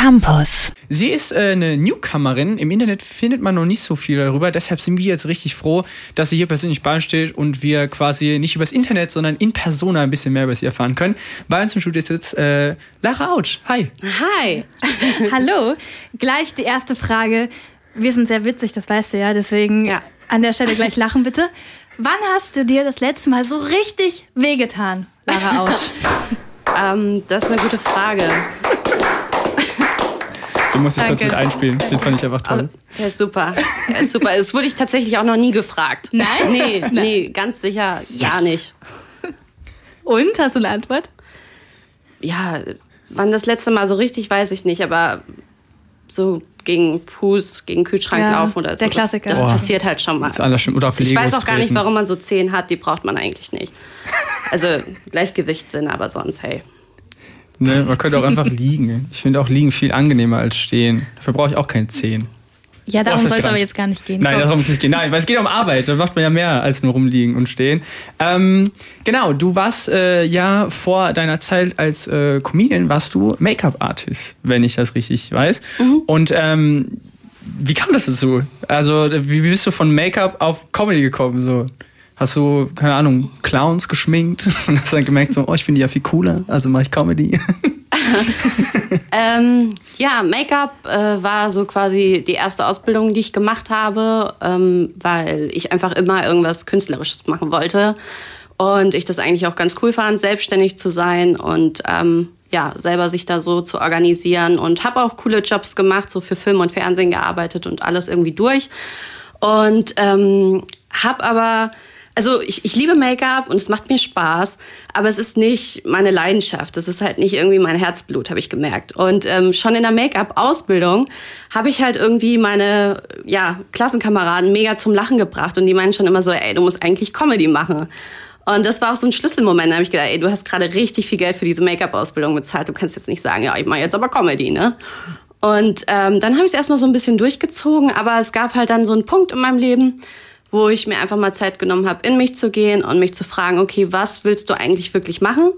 Campus. Sie ist äh, eine Newcomerin. Im Internet findet man noch nicht so viel darüber. Deshalb sind wir jetzt richtig froh, dass sie hier persönlich bei uns steht und wir quasi nicht übers Internet, sondern in Persona ein bisschen mehr über sie erfahren können. Bei uns im Studio ist jetzt äh, Lara Autsch. Hi. Hi. Hallo. Gleich die erste Frage. Wir sind sehr witzig, das weißt du ja. Deswegen Ja. an der Stelle gleich lachen bitte. Wann hast du dir das letzte Mal so richtig wehgetan, Lara Autsch? Ähm, das ist eine gute Frage. Du musst dich kurz Danke. mit einspielen. Den fand ich einfach toll. Der ist super. Der ist super. Das wurde ich tatsächlich auch noch nie gefragt. Nein? Nee, nee, ganz sicher gar nicht. Und? Hast du eine Antwort? Ja, wann das letzte Mal so richtig, weiß ich nicht, aber so gegen Fuß, gegen Kühlschrank Ja, laufen oder so. der das- Klassiker. Das, Boah. passiert halt schon mal. Das ist anders schlimm. Oder auf Ich Legos weiß auch gar nicht, warum man so Zehen hat. Die braucht man eigentlich nicht. Also Gleichgewichtssinn, aber sonst, hey. Ne, man könnte auch einfach liegen. Ich finde auch liegen viel angenehmer als stehen. Dafür brauche ich auch keine Zehen. Ja, darum soll es aber jetzt gar nicht gehen. Nein, Komm. darum muss es nicht gehen. Nein, weil es geht um Arbeit. Da macht man ja mehr als nur rumliegen und stehen. Ähm, genau, du warst äh, ja vor deiner Zeit als äh, Comedian warst du Make-up-Artist, wenn ich das richtig weiß. Und ähm, wie kam das dazu? Also, wie bist du von Make-up auf Comedy gekommen? So? Hast du, keine Ahnung, Clowns geschminkt und hast dann gemerkt, so, oh, ich finde die ja viel cooler, also mache ich Comedy. Ähm, ja, Make-up äh, war so quasi die erste Ausbildung, die ich gemacht habe, ähm, weil ich einfach immer irgendwas Künstlerisches machen wollte. Und ich das eigentlich auch ganz cool fand, selbstständig zu sein und ähm, ja, selber sich da so zu organisieren. Und habe auch coole Jobs gemacht, so für Film und Fernsehen gearbeitet und alles irgendwie durch. Und ähm, habe aber also ich, ich liebe Make-up und es macht mir Spaß, aber es ist nicht meine Leidenschaft. Es ist halt nicht irgendwie mein Herzblut, habe ich gemerkt. Und ähm, schon in der Make-up-Ausbildung habe ich halt irgendwie meine ja, Klassenkameraden mega zum Lachen gebracht und die meinen schon immer so, ey, du musst eigentlich Comedy machen. Und das war auch so ein Schlüsselmoment. Da habe ich gedacht, ey, du hast gerade richtig viel Geld für diese Make-up-Ausbildung bezahlt. Du kannst jetzt nicht sagen, ja, ich mache jetzt aber Comedy, ne? Und ähm, dann habe ich es erstmal so ein bisschen durchgezogen, aber es gab halt dann so einen Punkt in meinem Leben, wo ich mir einfach mal Zeit genommen habe, in mich zu gehen und mich zu fragen, okay, was willst du eigentlich wirklich machen?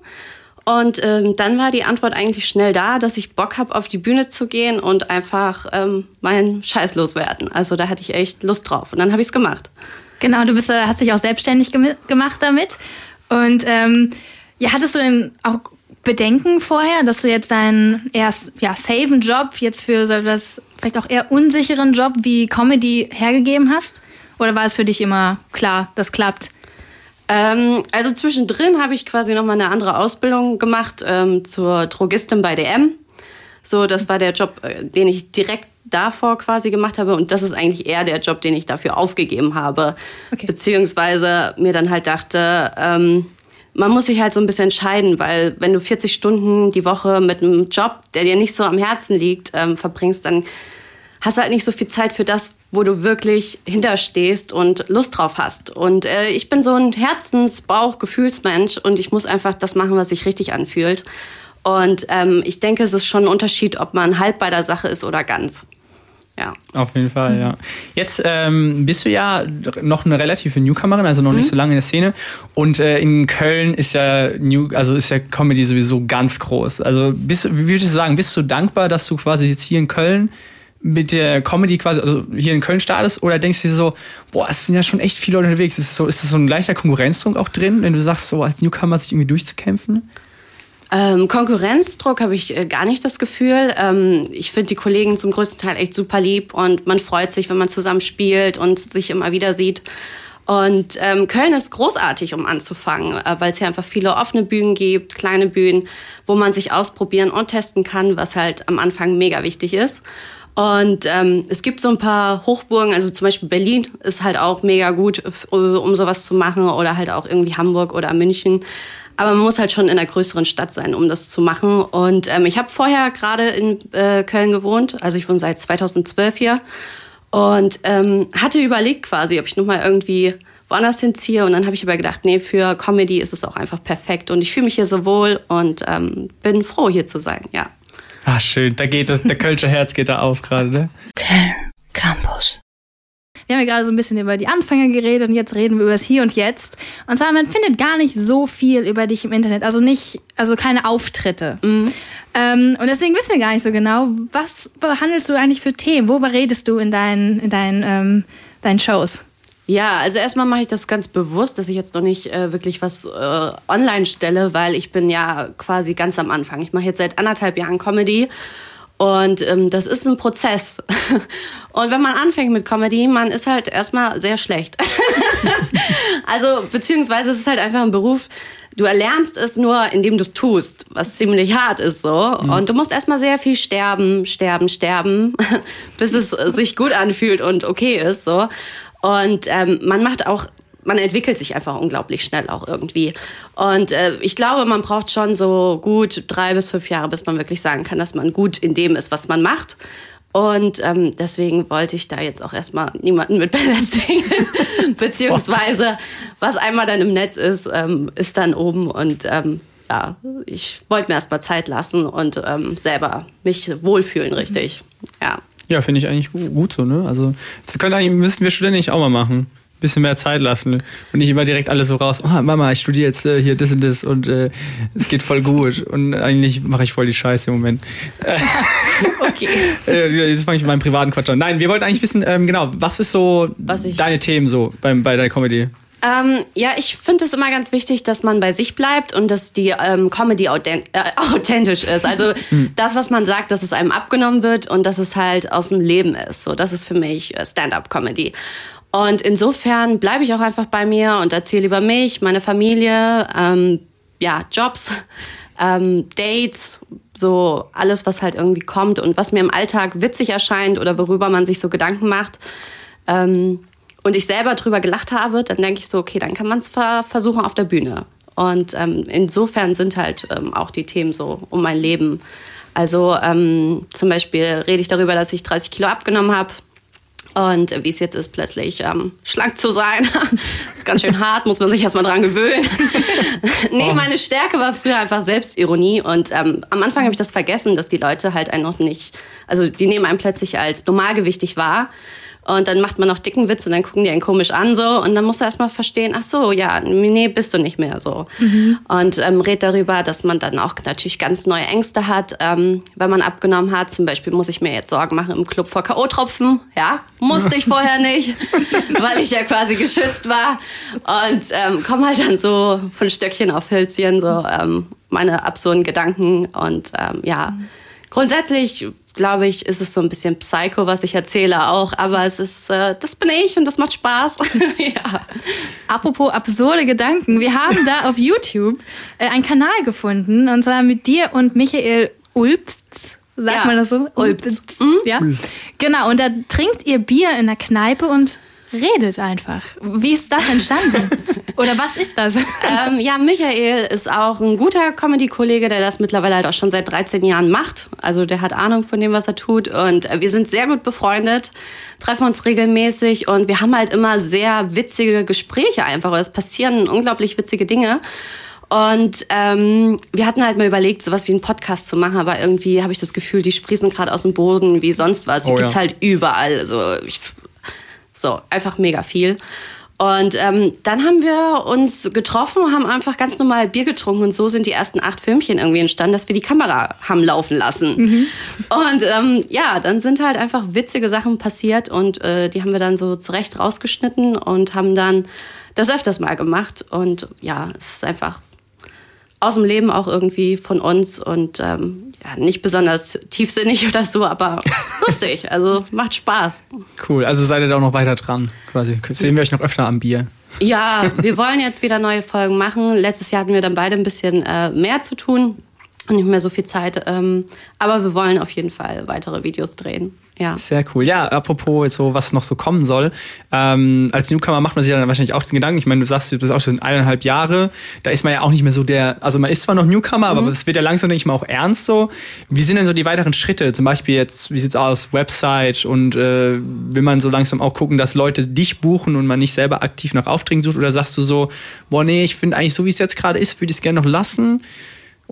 Und ähm, dann war die Antwort eigentlich schnell da, dass ich Bock habe, auf die Bühne zu gehen und einfach ähm, meinen Scheiß loswerden. Also da hatte ich echt Lust drauf. Und dann habe ich es gemacht. Genau, du bist, äh, hast dich auch selbstständig gemi- gemacht damit. Und ähm, ja, hattest du denn auch Bedenken vorher, dass du jetzt deinen erst ja, safen Job jetzt für so etwas vielleicht auch eher unsicheren Job wie Comedy hergegeben hast? Oder war es für dich immer klar, das klappt? Ähm, also zwischendrin habe ich quasi noch mal eine andere Ausbildung gemacht ähm, zur Drogistin bei DM. So, das war der Job, äh, den ich direkt davor quasi gemacht habe und das ist eigentlich eher der Job, den ich dafür aufgegeben habe, Okay. beziehungsweise mir dann halt dachte, ähm, man muss sich halt so ein bisschen entscheiden, weil wenn du 40 Stunden die Woche mit einem Job, der dir nicht so am Herzen liegt, ähm, verbringst, dann hast du halt nicht so viel Zeit für das, wo du wirklich hinterstehst und Lust drauf hast. Und äh, ich bin so ein Herzens-Bauch-Gefühlsmensch und ich muss einfach das machen, was sich richtig anfühlt. Und ähm, ich denke, es ist schon ein Unterschied, ob man halb bei der Sache ist oder ganz. Ja. Auf jeden Fall, ja. Jetzt ähm, bist du ja noch eine relative Newcomerin, also noch nicht so lange in der Szene. Und äh, in Köln ist ja New, also ist ja Comedy sowieso ganz groß. Also bist wie würdest du sagen, bist du dankbar, dass du quasi jetzt hier in Köln mit der Comedy quasi, also hier in Köln startest, oder denkst du dir so, boah, es sind ja schon echt viele Leute unterwegs. Ist, so, ist das so ein leichter Konkurrenzdruck auch drin, wenn du sagst, so als Newcomer sich irgendwie durchzukämpfen? Ähm, Konkurrenzdruck habe ich äh, gar nicht das Gefühl. Ähm, ich finde die Kollegen zum größten Teil echt super lieb und man freut sich, wenn man zusammen spielt und sich immer wieder sieht. Und ähm, Köln ist großartig, um anzufangen, äh, weil es hier einfach viele offene Bühnen gibt, kleine Bühnen, wo man sich ausprobieren und testen kann, was halt am Anfang mega wichtig ist. Und ähm, es gibt so ein paar Hochburgen, also zum Beispiel Berlin ist halt auch mega gut, um sowas zu machen oder halt auch irgendwie Hamburg oder München. Aber man muss halt schon in einer größeren Stadt sein, um das zu machen. Und ähm, ich habe vorher gerade in äh, Köln gewohnt, also ich wohne seit 2012 hier und ähm, hatte überlegt quasi, ob ich noch mal irgendwie woanders hinziehe. Und dann habe ich aber gedacht, nee, für Comedy ist es auch einfach perfekt. Und ich fühle mich hier so wohl und ähm, bin froh, hier zu sein, ja. Ah, schön, da geht das, der Kölsche Herz geht da auf gerade, ne? Köln Campus. wir haben ja gerade so ein bisschen über die Anfänge geredet und jetzt reden wir über das Hier und Jetzt. Und zwar, man findet gar nicht so viel über dich im Internet, also nicht, also keine Auftritte. Mhm. Ähm, und deswegen wissen wir gar nicht so genau, was behandelst du eigentlich für Themen? Worüber redest du in deinen, in deinen, ähm, deinen Shows? Ja, also erstmal mache ich das ganz bewusst, dass ich jetzt noch nicht äh, wirklich was äh, online stelle, weil ich bin ja quasi ganz am Anfang. Ich mache jetzt seit anderthalb Jahren Comedy und ähm, das ist ein Prozess. Und wenn man anfängt mit Comedy, man ist halt erstmal sehr schlecht. also beziehungsweise es ist halt einfach ein Beruf, du erlernst es nur, indem du es tust, was ziemlich hart ist so. Mhm. Und du musst erstmal sehr viel sterben, sterben, sterben, bis es sich gut anfühlt und okay ist so. Und ähm, man macht auch man entwickelt sich einfach unglaublich schnell auch irgendwie. Und äh, ich glaube, man braucht schon so gut drei bis fünf Jahre, bis man wirklich sagen kann, dass man gut in dem ist, was man macht. Und ähm, deswegen wollte ich da jetzt auch erstmal niemanden mit belästigen. Beziehungsweise, was einmal dann im Netz ist, ähm, ist dann oben. Und ähm, ja, ich wollte mir erstmal Zeit lassen und ähm, selber mich wohlfühlen, richtig. Ja. Ja, finde ich eigentlich gut, gut, so, ne? Also, das können eigentlich, müssten wir Studenten nicht auch mal machen. Bisschen mehr Zeit lassen und nicht immer direkt alles so raus. Oh, Mama, ich studiere jetzt äh, hier das und das und äh, es geht voll gut. Und eigentlich mache ich voll die Scheiße im Moment. okay. Jetzt fange ich mit meinem privaten Quatsch an. Nein, wir wollten eigentlich wissen, ähm, genau, was ist so was deine Themen so beim, bei deiner Comedy? Ähm, ja, ich finde es immer ganz wichtig, dass man bei sich bleibt und dass die ähm, Comedy authent äh, authentisch ist. Also hm. das, was man sagt, dass es einem abgenommen wird und dass es halt aus dem Leben ist. So, das ist für mich äh, Stand-up-Comedy. Und insofern bleibe ich auch einfach bei mir und erzähle über mich, meine Familie, ähm, ja, Jobs, ähm, Dates, so alles, was halt irgendwie kommt und was mir im Alltag witzig erscheint oder worüber man sich so Gedanken macht. Ähm, und ich selber drüber gelacht habe, dann denke ich so, okay, dann kann man es versuchen auf der Bühne. Und ähm, insofern sind halt ähm, auch die Themen so um mein Leben. Also ähm, zum Beispiel rede ich darüber, dass ich 30 Kilo abgenommen habe. Und wie es jetzt ist, plötzlich ähm, schlank zu sein, ist ganz schön hart, muss man sich erstmal dran gewöhnen. nee, oh. meine Stärke war früher einfach Selbstironie. Und ähm, am Anfang habe ich das vergessen, dass die Leute halt einen noch nicht, also die nehmen einen plötzlich als normalgewichtig wahr. Und dann macht man noch dicken Witz und dann gucken die einen komisch an so. Und dann musst du erstmal verstehen, ach so, ja, nee, bist du nicht mehr so. Mhm. Und ähm, red darüber, dass man dann auch natürlich ganz neue Ängste hat, ähm, wenn man abgenommen hat. Zum Beispiel muss ich mir jetzt Sorgen machen im Club vor K.O.-Tropfen. Ja, musste ich vorher nicht, weil ich ja quasi geschützt war. Und ähm, komm halt dann so von Stöckchen auf Hölzchen, so ähm, meine absurden Gedanken. Und ähm, ja, grundsätzlich glaube ich, ist es so ein bisschen Psycho, was ich erzähle auch. Aber es ist, äh, das bin ich und das macht Spaß. ja. Apropos absurde Gedanken. Wir haben da auf YouTube äh, einen Kanal gefunden. Und zwar mit dir und Michael Ulpst. Sagt ja. man das so? Ulpst. Mhm. Ja. Genau. Und da trinkt ihr Bier in der Kneipe und redet einfach. Wie ist das entstanden? Oder was ist das? Ähm, ja, Michael ist auch ein guter Comedy-Kollege, der das mittlerweile halt auch schon seit 13 Jahren macht. Also der hat Ahnung von dem, was er tut. Und wir sind sehr gut befreundet, treffen uns regelmäßig und wir haben halt immer sehr witzige Gespräche einfach. Es passieren unglaublich witzige Dinge. Und ähm, wir hatten halt mal überlegt, sowas wie einen Podcast zu machen, aber irgendwie habe ich das Gefühl, die sprießen gerade aus dem Boden wie sonst was. Die oh, gibt's ja. halt überall. Also ich so, einfach mega viel. Und ähm, dann haben wir uns getroffen und haben einfach ganz normal Bier getrunken. Und so sind die ersten acht Filmchen irgendwie entstanden, dass wir die Kamera haben laufen lassen. Mhm. Und ähm, ja, dann sind halt einfach witzige Sachen passiert und äh, die haben wir dann so zurecht rausgeschnitten und haben dann das öfters mal gemacht. Und ja, es ist einfach aus dem Leben auch irgendwie von uns und ähm, ja, nicht besonders tiefsinnig oder so, aber lustig. Also macht Spaß. Cool, also seid ihr da auch noch weiter dran quasi. Sehen wir euch noch öfter am Bier. Ja, wir wollen jetzt wieder neue Folgen machen. Letztes Jahr hatten wir dann beide ein bisschen äh, mehr zu tun und nicht mehr so viel Zeit. Ähm, aber wir wollen auf jeden Fall weitere Videos drehen. Ja. Sehr cool. Ja, apropos so, was noch so kommen soll. Ähm, als Newcomer macht man sich dann wahrscheinlich auch den Gedanken, ich meine, du sagst, du bist auch schon eineinhalb Jahre, da ist man ja auch nicht mehr so der, also man ist zwar noch Newcomer, mhm. aber es wird ja langsam, denke ich mal, auch ernst so. Wie sind denn so die weiteren Schritte? Zum Beispiel jetzt, wie sieht's aus, Website und äh, will man so langsam auch gucken, dass Leute dich buchen und man nicht selber aktiv nach Aufträgen sucht? Oder sagst du so, boah, nee, ich finde eigentlich so, wie es jetzt gerade ist, würde ich es gerne noch lassen?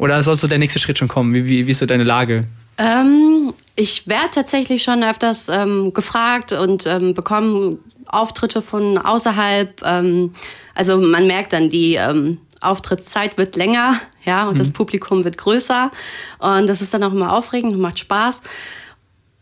Oder soll so der nächste Schritt schon kommen? Wie, wie, wie ist so deine Lage? Ähm, ich werde tatsächlich schon öfters ähm, gefragt und ähm, bekommen Auftritte von außerhalb. Ähm, also man merkt dann, die ähm, Auftrittszeit wird länger, ja, und mhm. das Publikum wird größer. Und das ist dann auch immer aufregend und macht Spaß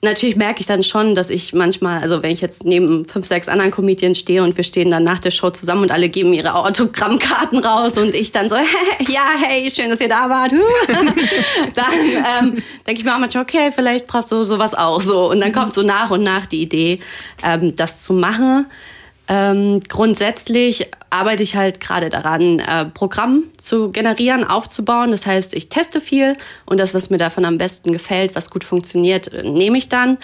natürlich merke ich dann schon, dass ich manchmal, also wenn ich jetzt neben fünf, sechs anderen Comedians stehe und wir stehen dann nach der Show zusammen und alle geben ihre Autogrammkarten raus und ich dann so, ja, hey, schön, dass ihr da wart. dann ähm, denke ich mir auch manchmal, okay, vielleicht brauchst du sowas auch so. Und dann kommt so nach und nach die Idee, ähm, das zu machen. Ähm, grundsätzlich arbeite ich halt gerade daran, äh, Programm zu generieren, aufzubauen. Das heißt, ich teste viel und das, was mir davon am besten gefällt, was gut funktioniert, nehme ich dann.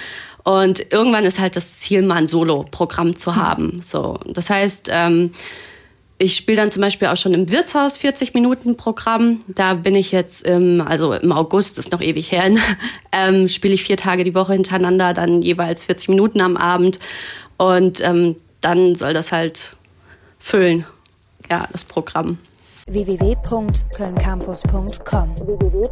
Und irgendwann ist halt das Ziel, mal ein Solo-Programm zu haben. So, das heißt, ähm, ich spiele dann zum Beispiel auch schon im Wirtshaus 40 Minuten Programm. Da bin ich jetzt im, also im August, ist noch ewig her, ähm, spiele ich vier Tage die Woche hintereinander, dann jeweils 40 Minuten am Abend. Und ähm, dann soll das halt füllen, ja, das Programm. www.kölncampus.com www